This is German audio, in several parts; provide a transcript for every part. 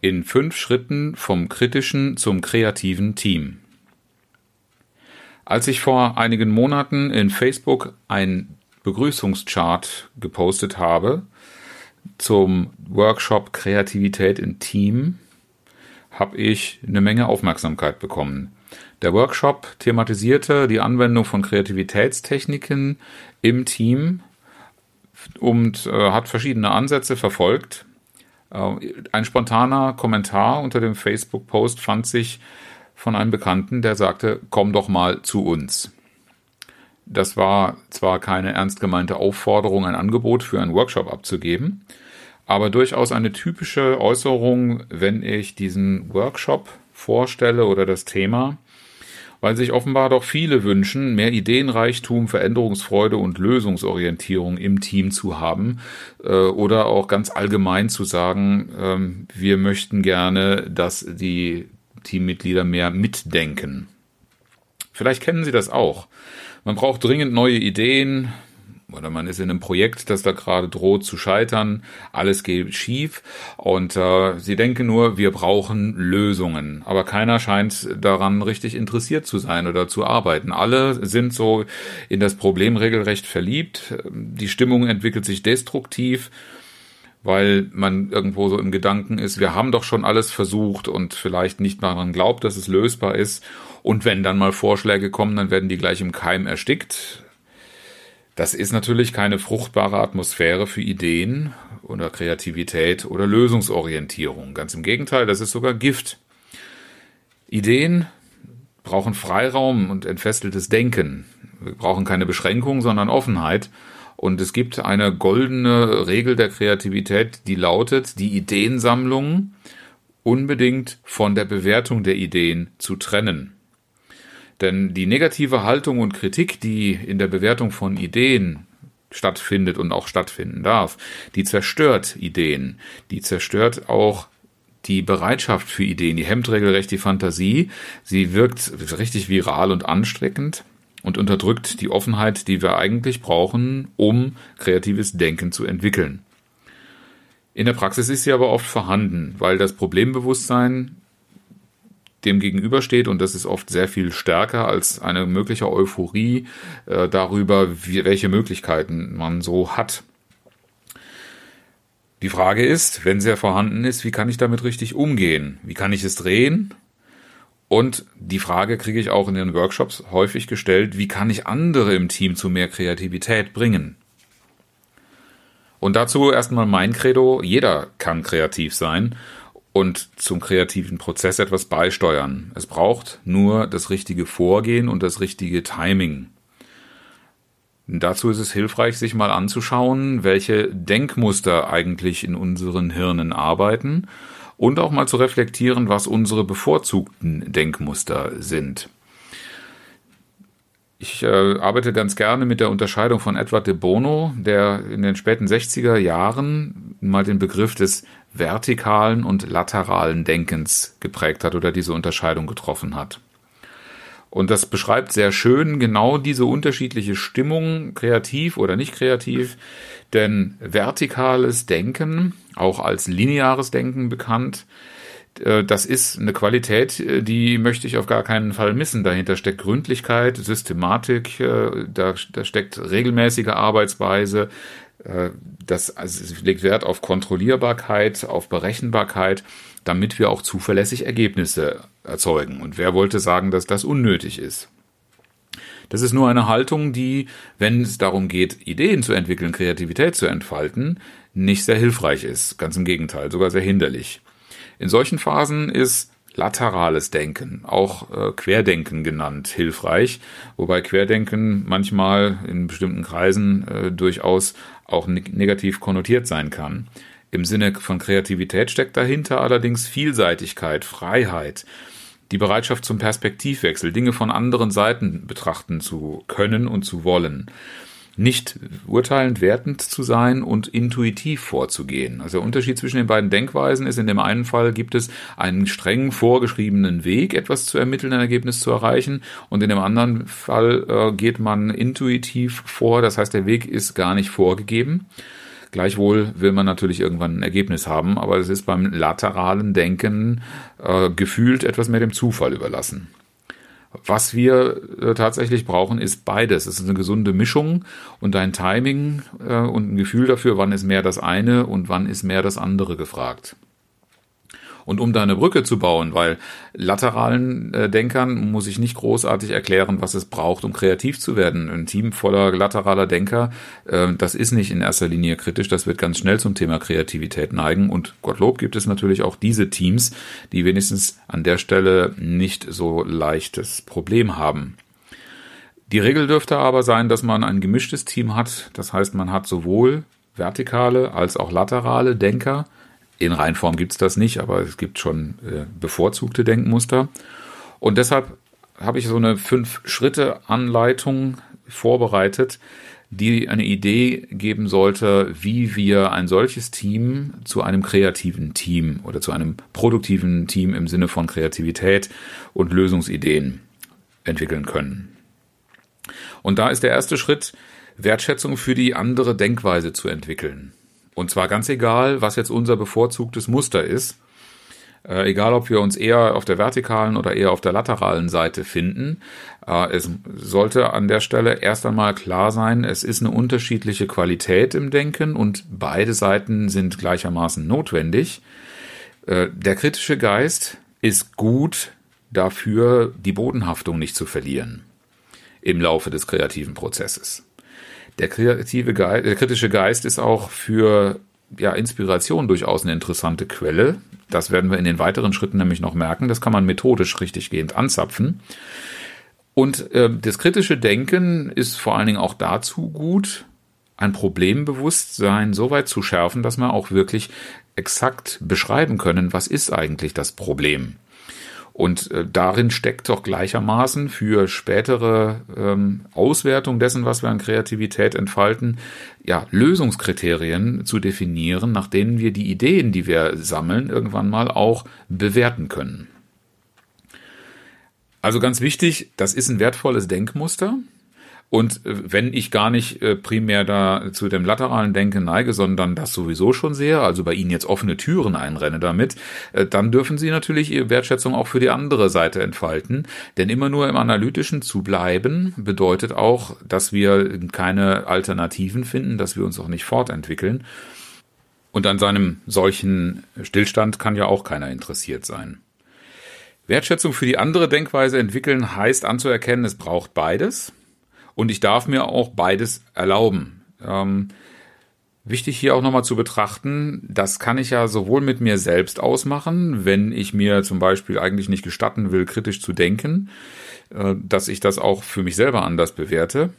in fünf Schritten vom kritischen zum kreativen Team. Als ich vor einigen Monaten in Facebook ein Begrüßungschart gepostet habe zum Workshop Kreativität im Team, habe ich eine Menge Aufmerksamkeit bekommen. Der Workshop thematisierte die Anwendung von Kreativitätstechniken im Team und äh, hat verschiedene Ansätze verfolgt. Äh, ein spontaner Kommentar unter dem Facebook-Post fand sich von einem Bekannten, der sagte, komm doch mal zu uns. Das war zwar keine ernst gemeinte Aufforderung, ein Angebot für einen Workshop abzugeben, aber durchaus eine typische Äußerung, wenn ich diesen Workshop vorstelle oder das Thema, weil sich offenbar doch viele wünschen, mehr Ideenreichtum, Veränderungsfreude und Lösungsorientierung im Team zu haben äh, oder auch ganz allgemein zu sagen, ähm, wir möchten gerne, dass die Teammitglieder mehr mitdenken. Vielleicht kennen Sie das auch. Man braucht dringend neue Ideen, oder man ist in einem Projekt, das da gerade droht zu scheitern, alles geht schief. Und äh, sie denken nur, wir brauchen Lösungen, aber keiner scheint daran richtig interessiert zu sein oder zu arbeiten. Alle sind so in das Problem regelrecht verliebt, die Stimmung entwickelt sich destruktiv, weil man irgendwo so im Gedanken ist, wir haben doch schon alles versucht und vielleicht nicht daran glaubt, dass es lösbar ist. Und wenn dann mal Vorschläge kommen, dann werden die gleich im Keim erstickt das ist natürlich keine fruchtbare Atmosphäre für Ideen oder Kreativität oder Lösungsorientierung. Ganz im Gegenteil, das ist sogar Gift. Ideen brauchen Freiraum und entfesseltes Denken. Wir brauchen keine Beschränkung, sondern Offenheit. Und es gibt eine goldene Regel der Kreativität, die lautet, die Ideensammlung unbedingt von der Bewertung der Ideen zu trennen. Denn die negative Haltung und Kritik, die in der Bewertung von Ideen stattfindet und auch stattfinden darf, die zerstört Ideen, die zerstört auch die Bereitschaft für Ideen, die hemmt regelrecht die Fantasie, sie wirkt richtig viral und ansteckend und unterdrückt die Offenheit, die wir eigentlich brauchen, um kreatives Denken zu entwickeln. In der Praxis ist sie aber oft vorhanden, weil das Problembewusstsein dem gegenübersteht und das ist oft sehr viel stärker als eine mögliche Euphorie äh, darüber, wie, welche Möglichkeiten man so hat. Die Frage ist, wenn sie ja vorhanden ist, wie kann ich damit richtig umgehen? Wie kann ich es drehen? Und die Frage kriege ich auch in den Workshops häufig gestellt, wie kann ich andere im Team zu mehr Kreativität bringen? Und dazu erstmal mein Credo, jeder kann kreativ sein und zum kreativen Prozess etwas beisteuern. Es braucht nur das richtige Vorgehen und das richtige Timing. Dazu ist es hilfreich, sich mal anzuschauen, welche Denkmuster eigentlich in unseren Hirnen arbeiten und auch mal zu reflektieren, was unsere bevorzugten Denkmuster sind. Ich äh, arbeite ganz gerne mit der Unterscheidung von Edward de Bono, der in den späten 60er Jahren mal den Begriff des vertikalen und lateralen Denkens geprägt hat oder diese Unterscheidung getroffen hat. Und das beschreibt sehr schön genau diese unterschiedliche Stimmung, kreativ oder nicht kreativ. Denn vertikales Denken, auch als lineares Denken bekannt, äh, das ist eine Qualität, äh, die möchte ich auf gar keinen Fall missen. Dahinter steckt Gründlichkeit, Systematik, äh, da, da steckt regelmäßige Arbeitsweise. Das also legt Wert auf Kontrollierbarkeit, auf Berechenbarkeit, damit wir auch zuverlässig Ergebnisse erzeugen. Und wer wollte sagen, dass das unnötig ist? Das ist nur eine Haltung, die, wenn es darum geht, Ideen zu entwickeln, Kreativität zu entfalten, nicht sehr hilfreich ist. Ganz im Gegenteil, sogar sehr hinderlich. In solchen Phasen ist laterales Denken, auch äh, Querdenken genannt, hilfreich, wobei Querdenken manchmal in bestimmten Kreisen äh, durchaus auch ne negativ konnotiert sein kann. Im Sinne von Kreativität steckt dahinter allerdings Vielseitigkeit, Freiheit, die Bereitschaft zum Perspektivwechsel, Dinge von anderen Seiten betrachten zu können und zu wollen nicht urteilend wertend zu sein und intuitiv vorzugehen. Also der Unterschied zwischen den beiden Denkweisen ist, in dem einen Fall gibt es einen streng vorgeschriebenen Weg, etwas zu ermitteln, ein Ergebnis zu erreichen, und in dem anderen Fall äh, geht man intuitiv vor, das heißt, der Weg ist gar nicht vorgegeben. Gleichwohl will man natürlich irgendwann ein Ergebnis haben, aber es ist beim lateralen Denken äh, gefühlt etwas mehr dem Zufall überlassen. Was wir äh, tatsächlich brauchen, ist beides. Es ist eine gesunde Mischung und ein Timing äh, und ein Gefühl dafür, wann ist mehr das eine und wann ist mehr das andere gefragt. Und um da eine Brücke zu bauen, weil lateralen äh, Denkern muss ich nicht großartig erklären, was es braucht, um kreativ zu werden. Ein Team voller lateraler Denker, äh, das ist nicht in erster Linie kritisch, das wird ganz schnell zum Thema Kreativität neigen. Und Gottlob gibt es natürlich auch diese Teams, die wenigstens an der Stelle nicht so leichtes Problem haben. Die Regel dürfte aber sein, dass man ein gemischtes Team hat. Das heißt, man hat sowohl vertikale als auch laterale Denker in Reinform gibt es das nicht, aber es gibt schon äh, bevorzugte Denkmuster. Und deshalb habe ich so eine Fünf-Schritte-Anleitung vorbereitet, die eine Idee geben sollte, wie wir ein solches Team zu einem kreativen Team oder zu einem produktiven Team im Sinne von Kreativität und Lösungsideen entwickeln können. Und da ist der erste Schritt, Wertschätzung für die andere Denkweise zu entwickeln. Und zwar ganz egal, was jetzt unser bevorzugtes Muster ist. Äh, egal, ob wir uns eher auf der vertikalen oder eher auf der lateralen Seite finden. Äh, es sollte an der Stelle erst einmal klar sein, es ist eine unterschiedliche Qualität im Denken und beide Seiten sind gleichermaßen notwendig. Äh, der kritische Geist ist gut dafür, die Bodenhaftung nicht zu verlieren im Laufe des kreativen Prozesses. Der kreative Geist, der kritische Geist ist auch für ja, Inspiration durchaus eine interessante Quelle. Das werden wir in den weiteren Schritten nämlich noch merken. Das kann man methodisch richtiggehend anzapfen. Und äh, das kritische Denken ist vor allen Dingen auch dazu gut, ein Problembewusstsein so weit zu schärfen, dass man auch wirklich exakt beschreiben können, was ist eigentlich das Problem. Und äh, darin steckt doch gleichermaßen für spätere ähm, Auswertung dessen, was wir an Kreativität entfalten, ja, Lösungskriterien zu definieren, nach denen wir die Ideen, die wir sammeln, irgendwann mal auch bewerten können. Also ganz wichtig, das ist ein wertvolles Denkmuster. Und äh, wenn ich gar nicht äh, primär da zu dem lateralen Denken neige, sondern das sowieso schon sehe, also bei Ihnen jetzt offene Türen einrenne damit, äh, dann dürfen Sie natürlich Ihre Wertschätzung auch für die andere Seite entfalten. Denn immer nur im Analytischen zu bleiben, bedeutet auch, dass wir keine Alternativen finden, dass wir uns auch nicht fortentwickeln. Und an seinem solchen Stillstand kann ja auch keiner interessiert sein. Wertschätzung für die andere Denkweise entwickeln heißt anzuerkennen, es braucht beides. Und ich darf mir auch beides erlauben. Ähm, wichtig hier auch nochmal zu betrachten, das kann ich ja sowohl mit mir selbst ausmachen, wenn ich mir zum Beispiel eigentlich nicht gestatten will, kritisch zu denken, äh, dass ich das auch für mich selber anders bewerte.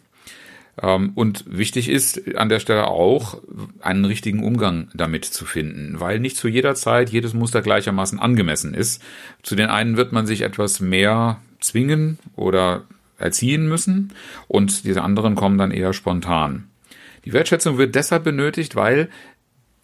Ähm, und wichtig ist an der Stelle auch, einen richtigen Umgang damit zu finden, weil nicht zu jeder Zeit jedes Muster gleichermaßen angemessen ist. Zu den einen wird man sich etwas mehr zwingen oder erziehen müssen und diese anderen kommen dann eher spontan. Die Wertschätzung wird deshalb benötigt, weil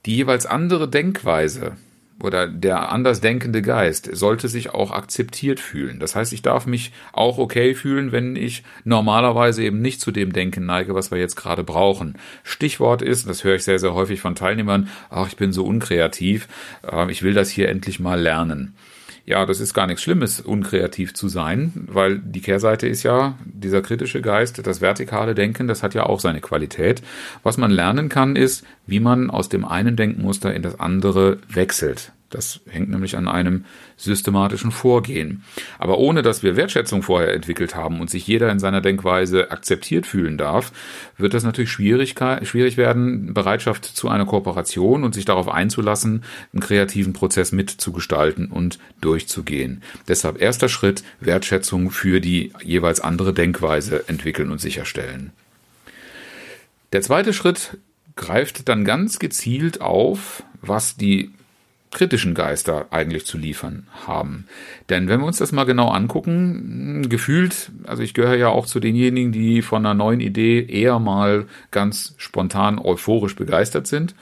die jeweils andere Denkweise oder der anders denkende Geist sollte sich auch akzeptiert fühlen. Das heißt, ich darf mich auch okay fühlen, wenn ich normalerweise eben nicht zu dem Denken neige, was wir jetzt gerade brauchen. Stichwort ist, das höre ich sehr, sehr häufig von Teilnehmern, ach, ich bin so unkreativ, äh, ich will das hier endlich mal lernen ja, das ist gar nichts Schlimmes, unkreativ zu sein, weil die Kehrseite ist ja dieser kritische Geist, das vertikale Denken, das hat ja auch seine Qualität. Was man lernen kann, ist, wie man aus dem einen Denkmuster in das andere wechselt. Das hängt nämlich an einem systematischen Vorgehen. Aber ohne dass wir Wertschätzung vorher entwickelt haben und sich jeder in seiner Denkweise akzeptiert fühlen darf, wird das natürlich schwierig, werden, Bereitschaft zu einer Kooperation und sich darauf einzulassen, einen kreativen Prozess mitzugestalten und durchzugehen. Deshalb erster Schritt, Wertschätzung für die jeweils andere Denkweise entwickeln und sicherstellen. Der zweite Schritt greift dann ganz gezielt auf, was die kritischen Geister eigentlich zu liefern haben. Denn wenn wir uns das mal genau angucken, gefühlt, also ich gehöre ja auch zu denjenigen, die von einer neuen Idee eher mal ganz spontan euphorisch begeistert sind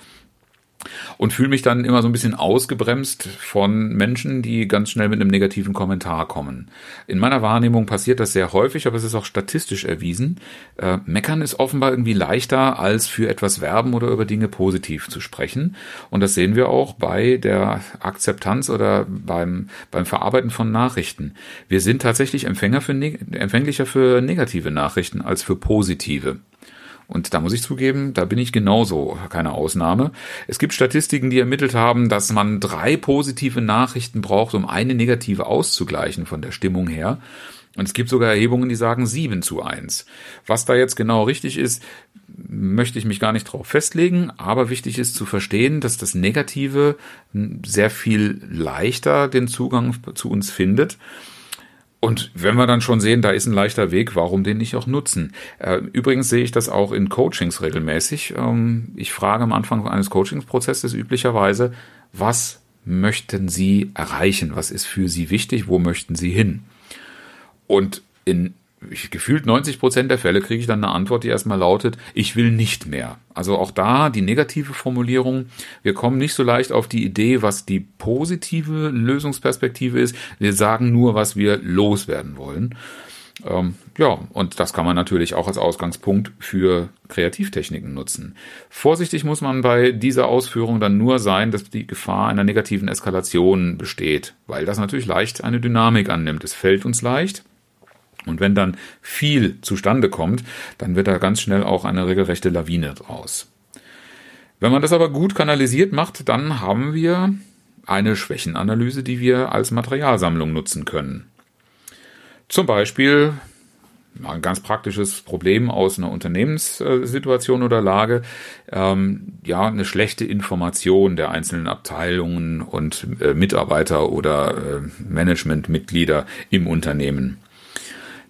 und fühle mich dann immer so ein bisschen ausgebremst von Menschen, die ganz schnell mit einem negativen Kommentar kommen. In meiner Wahrnehmung passiert das sehr häufig, aber es ist auch statistisch erwiesen. Äh, meckern ist offenbar irgendwie leichter, als für etwas werben oder über Dinge positiv zu sprechen. Und das sehen wir auch bei der Akzeptanz oder beim, beim Verarbeiten von Nachrichten. Wir sind tatsächlich Empfänger für, empfänglicher für negative Nachrichten als für positive. Und da muss ich zugeben, da bin ich genauso keine Ausnahme. Es gibt Statistiken, die ermittelt haben, dass man drei positive Nachrichten braucht, um eine negative auszugleichen von der Stimmung her. Und es gibt sogar Erhebungen, die sagen sieben zu eins. Was da jetzt genau richtig ist, möchte ich mich gar nicht drauf festlegen, aber wichtig ist zu verstehen, dass das Negative sehr viel leichter den Zugang zu uns findet und wenn wir dann schon sehen, da ist ein leichter Weg, warum den nicht auch nutzen? Äh, übrigens sehe ich das auch in Coachings regelmäßig. Ähm, ich frage am Anfang eines Coachingsprozesses üblicherweise, was möchten Sie erreichen? Was ist für Sie wichtig? Wo möchten Sie hin? Und in gefühlt 90 Prozent der Fälle kriege ich dann eine Antwort, die erstmal lautet, ich will nicht mehr. Also auch da die negative Formulierung. Wir kommen nicht so leicht auf die Idee, was die positive Lösungsperspektive ist. Wir sagen nur, was wir loswerden wollen. Ähm, ja, und das kann man natürlich auch als Ausgangspunkt für Kreativtechniken nutzen. Vorsichtig muss man bei dieser Ausführung dann nur sein, dass die Gefahr einer negativen Eskalation besteht, weil das natürlich leicht eine Dynamik annimmt. Es fällt uns leicht, und wenn dann viel zustande kommt, dann wird da ganz schnell auch eine regelrechte Lawine draus. Wenn man das aber gut kanalisiert macht, dann haben wir eine Schwächenanalyse, die wir als Materialsammlung nutzen können. Zum Beispiel ein ganz praktisches Problem aus einer Unternehmenssituation oder Lage, ähm, ja, eine schlechte Information der einzelnen Abteilungen und äh, Mitarbeiter oder äh, Managementmitglieder im Unternehmen.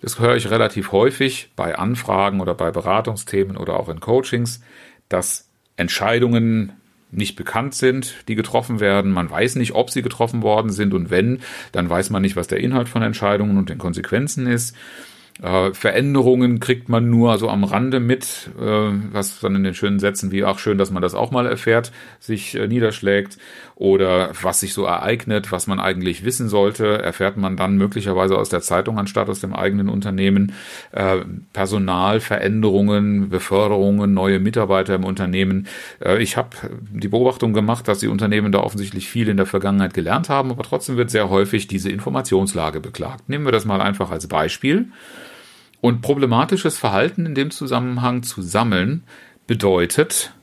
Das höre ich relativ häufig bei Anfragen oder bei Beratungsthemen oder auch in Coachings, dass Entscheidungen nicht bekannt sind, die getroffen werden. Man weiß nicht, ob sie getroffen worden sind und wenn, dann weiß man nicht, was der Inhalt von Entscheidungen und den Konsequenzen ist. Äh, Veränderungen kriegt man nur so am Rande mit, äh, was dann in den schönen Sätzen wie, ach schön, dass man das auch mal erfährt, sich äh, niederschlägt. Oder was sich so ereignet, was man eigentlich wissen sollte, erfährt man dann möglicherweise aus der Zeitung anstatt aus dem eigenen Unternehmen. Äh, Personalveränderungen, Beförderungen, neue Mitarbeiter im Unternehmen. Äh, ich habe die Beobachtung gemacht, dass die Unternehmen da offensichtlich viel in der Vergangenheit gelernt haben, aber trotzdem wird sehr häufig diese Informationslage beklagt. Nehmen wir das mal einfach als Beispiel. Und problematisches Verhalten in dem Zusammenhang zu sammeln bedeutet,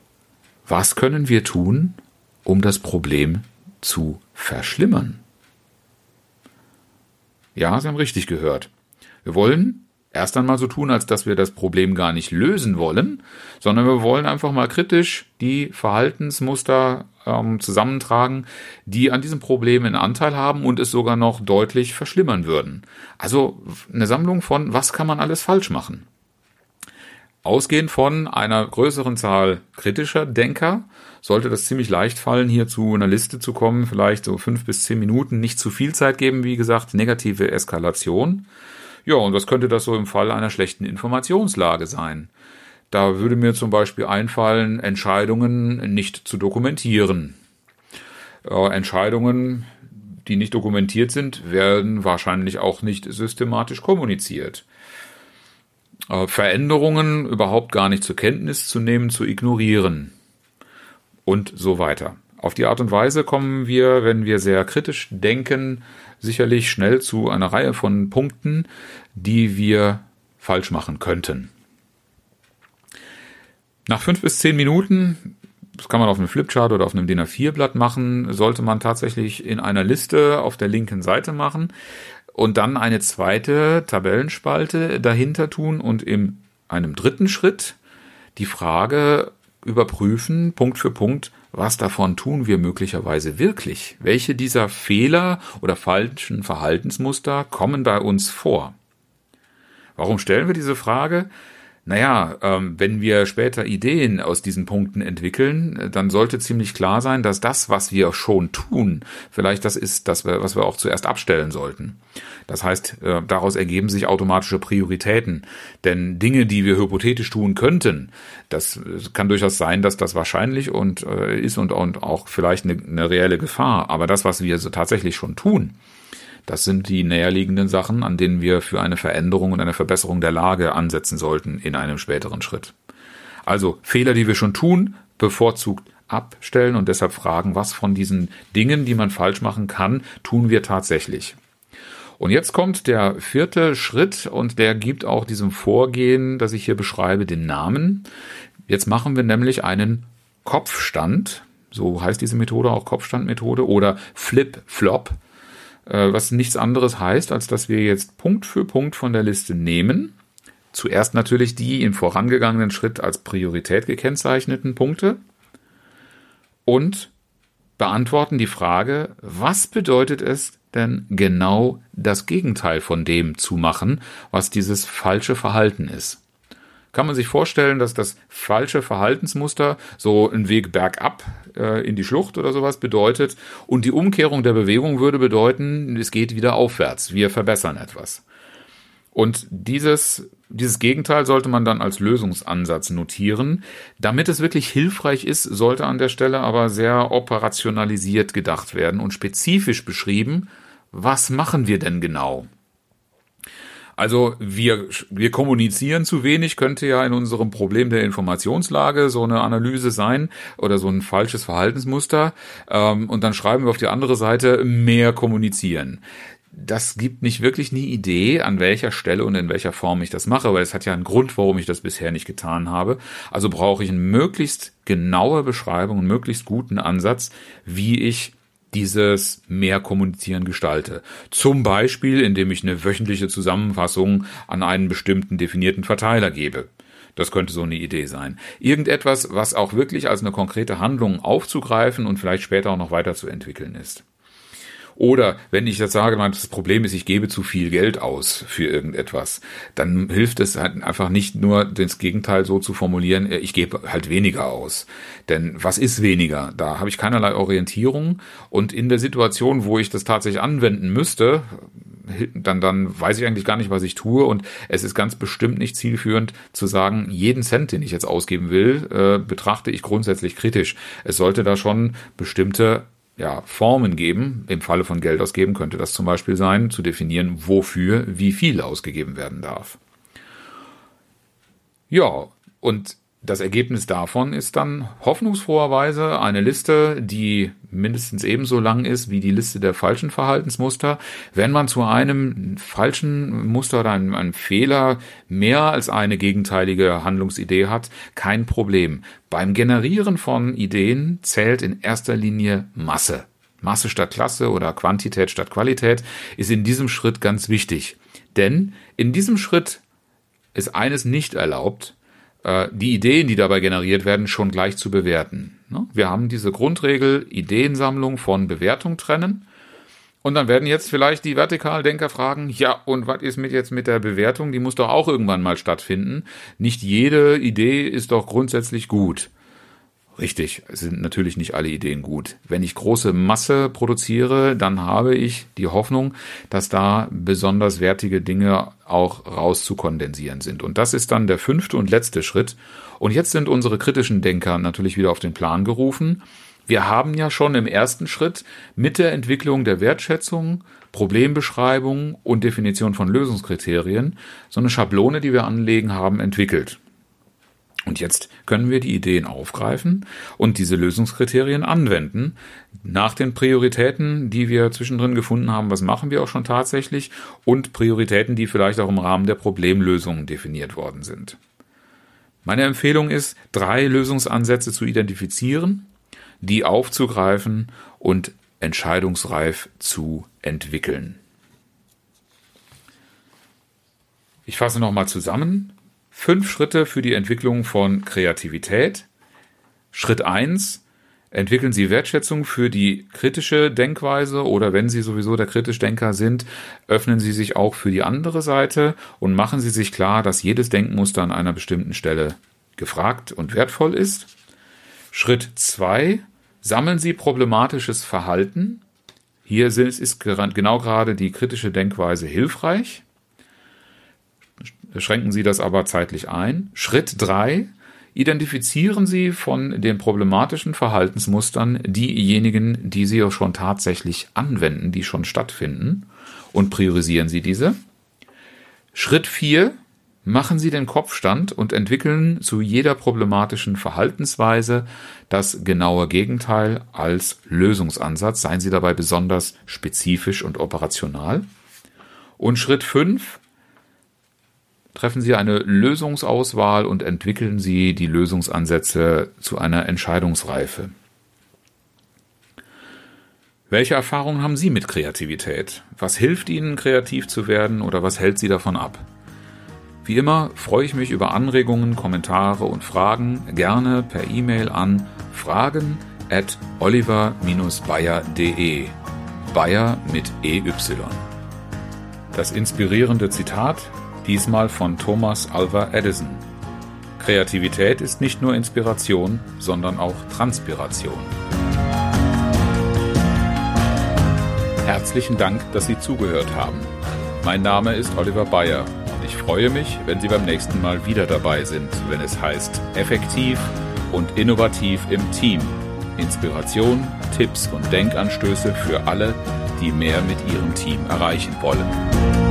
was können wir tun, um das Problem zu verschlimmern? Ja, Sie haben richtig gehört. Wir wollen erst einmal so tun, als dass wir das Problem gar nicht lösen wollen, sondern wir wollen einfach mal kritisch die Verhaltensmuster ähm, zusammentragen, die an diesem Problem einen Anteil haben und es sogar noch deutlich verschlimmern würden. Also eine Sammlung von, was kann man alles falsch machen? Ausgehend von einer größeren Zahl kritischer Denker sollte das ziemlich leicht fallen, hier zu einer Liste zu kommen, vielleicht so fünf bis zehn Minuten, nicht zu viel Zeit geben, wie gesagt, negative Eskalation. Ja, und was könnte das so im Fall einer schlechten Informationslage sein? Da würde mir zum Beispiel einfallen, Entscheidungen nicht zu dokumentieren. Äh, Entscheidungen, die nicht dokumentiert sind, werden wahrscheinlich auch nicht systematisch kommuniziert. Äh, Veränderungen überhaupt gar nicht zur Kenntnis zu nehmen, zu ignorieren und so weiter. Auf die Art und Weise kommen wir, wenn wir sehr kritisch denken, sicherlich schnell zu einer Reihe von Punkten, die wir falsch machen könnten. Nach fünf bis zehn Minuten, das kann man auf einem Flipchart oder auf einem DIN A4-Blatt machen, sollte man tatsächlich in einer Liste auf der linken Seite machen und dann eine zweite Tabellenspalte dahinter tun und in einem dritten Schritt die Frage überprüfen, Punkt für Punkt, was davon tun wir möglicherweise wirklich? Welche dieser Fehler oder falschen Verhaltensmuster kommen bei uns vor? Warum stellen wir diese Frage? Naja, ähm, wenn wir später Ideen aus diesen Punkten entwickeln, dann sollte ziemlich klar sein, dass das, was wir schon tun, vielleicht das ist, das was wir auch zuerst abstellen sollten. Das heißt, äh, daraus ergeben sich automatische Prioritäten. Denn Dinge, die wir hypothetisch tun könnten, das kann durchaus sein, dass das wahrscheinlich und äh, ist und, und auch vielleicht eine, eine reelle Gefahr. Aber das, was wir so tatsächlich schon tun, das sind die näherliegenden Sachen, an denen wir für eine Veränderung und eine Verbesserung der Lage ansetzen sollten in einem späteren Schritt. Also Fehler, die wir schon tun, bevorzugt abstellen und deshalb fragen, was von diesen Dingen, die man falsch machen kann, tun wir tatsächlich. Und jetzt kommt der vierte Schritt und der gibt auch diesem Vorgehen, das ich hier beschreibe, den Namen. Jetzt machen wir nämlich einen Kopfstand, so heißt diese Methode auch Kopfstandmethode oder Flip-Flop. Äh, was nichts anderes heißt, als dass wir jetzt Punkt für Punkt von der Liste nehmen. Zuerst natürlich die im vorangegangenen Schritt als Priorität gekennzeichneten Punkte und beantworten die Frage, was bedeutet es denn genau das Gegenteil von dem zu machen, was dieses falsche Verhalten ist kann man sich vorstellen, dass das falsche Verhaltensmuster so ein Weg bergab äh, in die Schlucht oder sowas bedeutet und die Umkehrung der Bewegung würde bedeuten, es geht wieder aufwärts, wir verbessern etwas. Und dieses, dieses Gegenteil sollte man dann als Lösungsansatz notieren. Damit es wirklich hilfreich ist, sollte an der Stelle aber sehr operationalisiert gedacht werden und spezifisch beschrieben, was machen wir denn genau? Also wir, wir kommunizieren zu wenig, könnte ja in unserem Problem der Informationslage so eine Analyse sein oder so ein falsches Verhaltensmuster. Ähm, und dann schreiben wir auf die andere Seite mehr kommunizieren. Das gibt nicht wirklich eine Idee, an welcher Stelle und in welcher Form ich das mache, weil es hat ja einen Grund, warum ich das bisher nicht getan habe. Also brauche ich eine möglichst genaue Beschreibung, einen möglichst guten Ansatz, wie ich dieses mehr kommunizieren gestalte. Zum Beispiel, indem ich eine wöchentliche Zusammenfassung an einen bestimmten definierten Verteiler gebe. Das könnte so eine Idee sein. Irgendetwas, was auch wirklich als eine konkrete Handlung aufzugreifen und vielleicht später auch noch weiterzuentwickeln ist. Oder wenn ich jetzt sage, das Problem ist, ich gebe zu viel Geld aus für irgendetwas, dann hilft es halt einfach nicht nur das Gegenteil so zu formulieren, äh, ich gebe halt weniger aus. Denn was ist weniger? Da habe ich keinerlei Orientierung und in der Situation, wo ich das tatsächlich anwenden müsste, dann, dann weiß ich eigentlich gar nicht, was ich tue. Und es ist ganz bestimmt nicht zielführend zu sagen, jeden Cent, den ich jetzt ausgeben will, äh, betrachte ich grundsätzlich kritisch. Es sollte da schon bestimmte ja, Formen geben. Im Falle von Geld ausgeben könnte das zum Beispiel sein, zu definieren, wofür wie viel ausgegeben werden darf. Ja, und das Ergebnis davon ist dann hoffnungsfroherweise eine Liste, die mindestens ebenso lang ist wie die Liste der falschen Verhaltensmuster. Wenn man zu einem falschen Muster oder einem, einem Fehler mehr als eine gegenteilige Handlungsidee hat, kein Problem. Beim Generieren von Ideen zählt in erster Linie Masse. Masse statt Klasse oder Quantität statt Qualität ist in diesem Schritt ganz wichtig. Denn in diesem Schritt ist eines nicht erlaubt, äh, die Ideen, die dabei generiert werden, schon gleich zu bewerten. Ne? Wir haben diese Grundregel Ideensammlung von Bewertung trennen. Und dann werden jetzt vielleicht die Vertikaldenker fragen, ja, und was ist mit jetzt mit der Bewertung? Die muss doch auch irgendwann mal stattfinden. Nicht jede Idee ist doch grundsätzlich gut. Richtig, es sind natürlich nicht alle Ideen gut. Wenn ich große Masse produziere, dann habe ich die Hoffnung, dass da besonders wertige Dinge auch rauszukondensieren sind. Und das ist dann der fünfte und letzte Schritt. Und jetzt sind unsere kritischen Denker natürlich wieder auf den Plan gerufen. Wir haben ja schon im ersten Schritt mit der Entwicklung der Wertschätzung, Problembeschreibung und Definition von Lösungskriterien so eine Schablone, die wir anlegen haben, entwickelt. Und jetzt können wir die Ideen aufgreifen und diese Lösungskriterien anwenden. Nach den Prioritäten, die wir zwischendrin gefunden haben, was machen wir auch schon tatsächlich und Prioritäten, die vielleicht auch im Rahmen der Problemlösungen definiert worden sind. Meine Empfehlung ist, drei Lösungsansätze zu identifizieren, die aufzugreifen und entscheidungsreif zu entwickeln. Ich fasse nochmal zusammen. Fünf Schritte für die Entwicklung von Kreativität. Schritt eins: Entwickeln Sie Wertschätzung für die kritische Denkweise oder wenn Sie sowieso der Kritischdenker sind, öffnen Sie sich auch für die andere Seite und machen Sie sich klar, dass jedes Denkmuster an einer bestimmten Stelle gefragt und wertvoll ist. Schritt zwei: Sammeln Sie problematisches Verhalten. Hier ist genau gerade die kritische Denkweise hilfreich. Schränken Sie das aber zeitlich ein. Schritt drei: Identifizieren Sie von den problematischen Verhaltensmustern diejenigen, die Sie auch schon tatsächlich anwenden, die schon stattfinden, und priorisieren Sie diese. Schritt 4. Machen Sie den Kopfstand und entwickeln zu jeder problematischen Verhaltensweise das genaue Gegenteil als Lösungsansatz. Seien Sie dabei besonders spezifisch und operational. Und Schritt 5 treffen Sie eine Lösungsauswahl und entwickeln Sie die Lösungsansätze zu einer Entscheidungsreife. Welche Erfahrungen haben Sie mit Kreativität? Was hilft Ihnen, kreativ zu werden oder was hält Sie davon ab? Wie immer freue ich mich über Anregungen, Kommentare und Fragen gerne per E-Mail an fragen at oliver-bayer.de. Bayer mit EY. Das inspirierende Zitat diesmal von Thomas Alva Edison. Kreativität ist nicht nur Inspiration, sondern auch Transpiration. Herzlichen Dank, dass Sie zugehört haben. Mein Name ist Oliver Bayer und ich freue mich, wenn Sie beim nächsten Mal wieder dabei sind, wenn es heißt Effektiv und innovativ im Team. Inspiration, Tipps und Denkanstöße für alle, die mehr mit ihrem Team erreichen wollen.